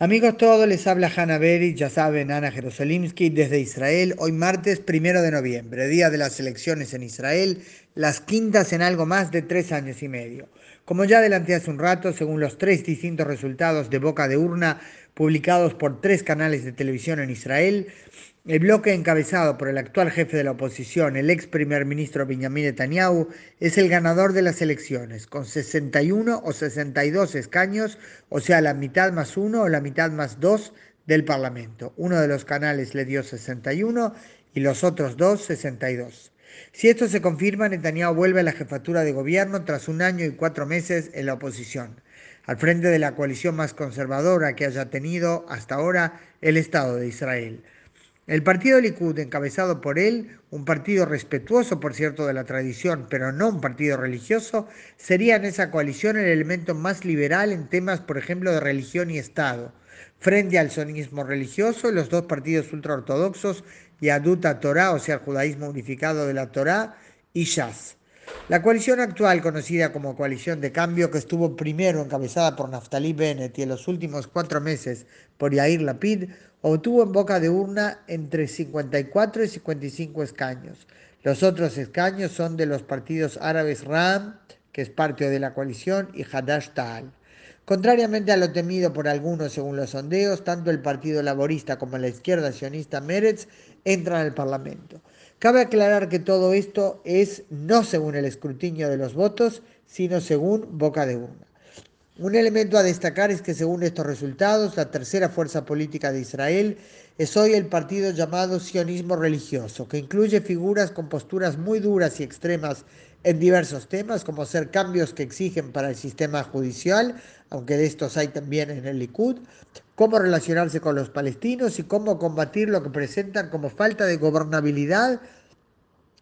Amigos todos, les habla Hanna Beri, ya saben, Ana Jerosolimsky desde Israel, hoy martes primero de noviembre, día de las elecciones en Israel, las quintas en algo más de tres años y medio. Como ya adelanté hace un rato, según los tres distintos resultados de boca de urna publicados por tres canales de televisión en Israel, el bloque encabezado por el actual jefe de la oposición, el ex primer ministro Benjamin Netanyahu, es el ganador de las elecciones, con 61 o 62 escaños, o sea, la mitad más uno o la mitad más dos del Parlamento. Uno de los canales le dio 61 y los otros dos 62. Si esto se confirma, Netanyahu vuelve a la jefatura de gobierno tras un año y cuatro meses en la oposición, al frente de la coalición más conservadora que haya tenido hasta ahora el Estado de Israel. El partido Likud, encabezado por él, un partido respetuoso, por cierto, de la tradición, pero no un partido religioso, sería en esa coalición el elemento más liberal en temas, por ejemplo, de religión y Estado. Frente al sonismo religioso, los dos partidos ultraortodoxos, Yaduta Torah, o sea, el judaísmo unificado de la Torah, y Shas. La coalición actual, conocida como Coalición de Cambio, que estuvo primero encabezada por Naftali Bennett y en los últimos cuatro meses por Yair Lapid, obtuvo en boca de urna entre 54 y 55 escaños. Los otros escaños son de los partidos árabes Ram, que es parte de la coalición, y Hadash Ta'al. Contrariamente a lo temido por algunos según los sondeos, tanto el Partido Laborista como la izquierda sionista Meretz entran al Parlamento. Cabe aclarar que todo esto es no según el escrutinio de los votos, sino según boca de urna. Un elemento a destacar es que según estos resultados, la tercera fuerza política de Israel es hoy el partido llamado sionismo religioso, que incluye figuras con posturas muy duras y extremas en diversos temas, como ser cambios que exigen para el sistema judicial, aunque de estos hay también en el Likud, cómo relacionarse con los palestinos y cómo combatir lo que presentan como falta de gobernabilidad,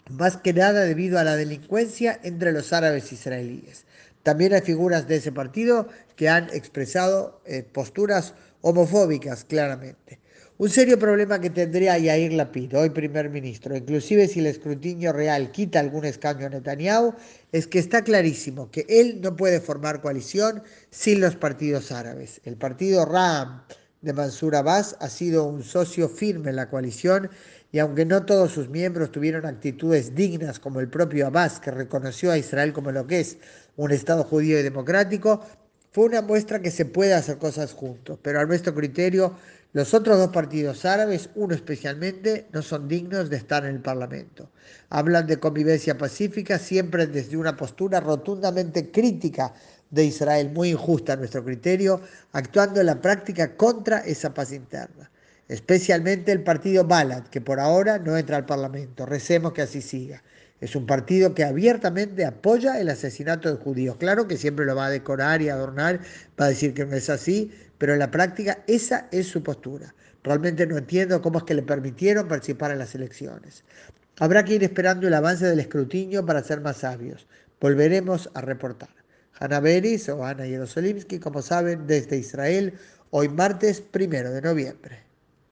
más que nada debido a la delincuencia entre los árabes israelíes. También hay figuras de ese partido que han expresado eh, posturas homofóbicas claramente. Un serio problema que tendría Yair Lapid, hoy primer ministro, inclusive si el escrutinio real quita algún escaño a Netanyahu, es que está clarísimo que él no puede formar coalición sin los partidos árabes. El partido Ram de Mansur Abbas ha sido un socio firme en la coalición y aunque no todos sus miembros tuvieron actitudes dignas como el propio Abbas, que reconoció a Israel como lo que es un Estado judío y democrático, fue una muestra que se puede hacer cosas juntos, pero a nuestro criterio los otros dos partidos árabes, uno especialmente, no son dignos de estar en el Parlamento. Hablan de convivencia pacífica siempre desde una postura rotundamente crítica de Israel, muy injusta a nuestro criterio, actuando en la práctica contra esa paz interna especialmente el partido Balad, que por ahora no entra al Parlamento. Recemos que así siga. Es un partido que abiertamente apoya el asesinato de judíos. Claro que siempre lo va a decorar y adornar, va a decir que no es así, pero en la práctica esa es su postura. Realmente no entiendo cómo es que le permitieron participar en las elecciones. Habrá que ir esperando el avance del escrutinio para ser más sabios. Volveremos a reportar. Hanna Beris o Ana Yerosolimsky, como saben, desde Israel, hoy martes primero de noviembre.